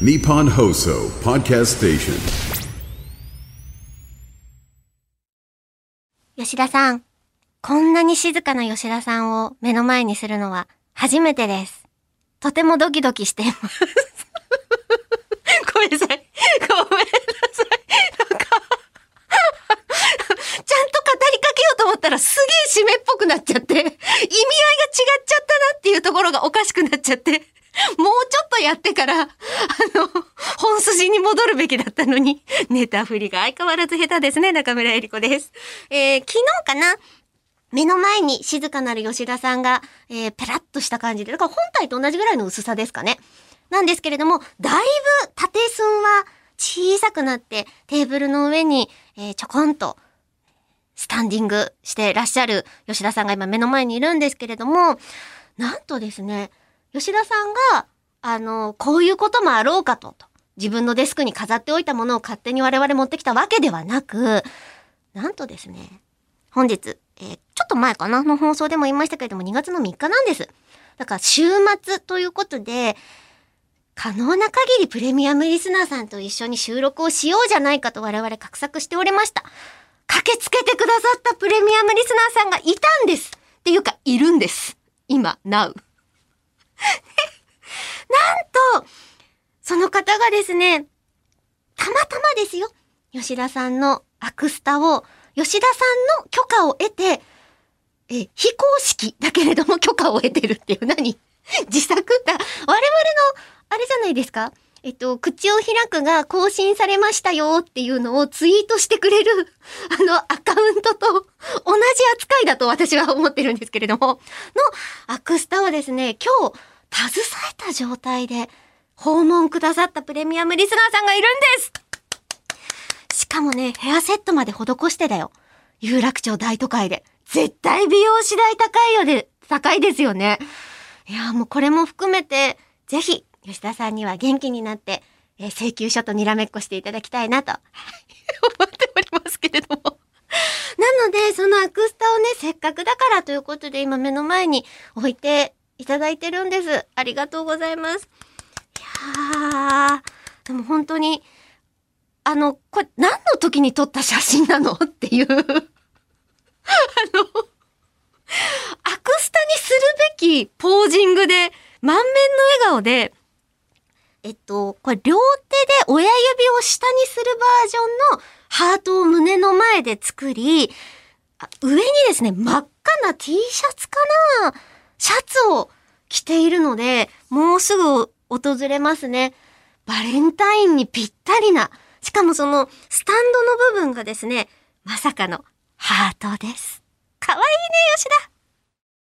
Nippon Hoso Podcast Station. 吉田さん、こんなに静かな吉田さんを目の前にするのは初めてです。とてもドキドキしています。ごめんなさい。ごめんなさい。なんか、ちゃんと語りかけようと思ったらすげえ締めっぽくなっちゃって、意味合いが違っちゃったなっていうところがおかしくなっちゃって、もうちょっとやってから、あの、本筋に戻るべきだったのに、ネタ振りが相変わらず下手ですね、中村えり子です。えー、昨日かな目の前に静かなる吉田さんが、えー、ペラッとした感じで、だから本体と同じぐらいの薄さですかね。なんですけれども、だいぶ縦寸は小さくなって、テーブルの上に、えーちょこんと、スタンディングしてらっしゃる吉田さんが今目の前にいるんですけれども、なんとですね、吉田さんが、あの、こういうこともあろうかと、と自分のデスクに飾っておいたものを勝手に我々持ってきたわけではなく、なんとですね、本日、えーちょっと前かなの放送でも言いましたけれども、2月の3日なんです。だから週末ということで、可能な限りプレミアムリスナーさんと一緒に収録をしようじゃないかと我々画策しておりました。駆けつけてくださったプレミアムリスナーさんがいたんです。っていうか、いるんです。今、now。なんと、その方がですね、たまたまですよ。吉田さんのアクスタを、吉田さんの許可を得て、え、非公式だけれども許可を得てるっていう何？自作？だ。我々の、あれじゃないですか？えっと、口を開くが更新されましたよっていうのをツイートしてくれる、あの、アカウントと同じ扱いだと私は思ってるんですけれども、のアクスタをですね、今日、携えた状態で訪問くださったプレミアムリスナーさんがいるんですしかもね、ヘアセットまで施してだよ。有楽町大都会で。絶対美容師代高いよで、高いですよね。いや、もうこれも含めて、ぜひ、吉田さんには元気になって、えー請求書とにらめっこしていただきたいなと、思っておりますけれども。なので、そのアクスタをね、せっかくだからということで、今目の前に置いていただいてるんです。ありがとうございます。いやー、でも本当に、あの、これ何の時に撮った写真なの？っていう。あの、アクスタにするべきポージングで、満面の笑顔で、えっと、これ両手で親指を下にするバージョンのハートを胸の前で作り、上にですね、真っ赤な T シャツかなシャツを着ているので、もうすぐ訪れますね。バレンタインにぴったりな。しかもそのスタンドの部分がですね、まさかのハートです。かわいいね、吉田。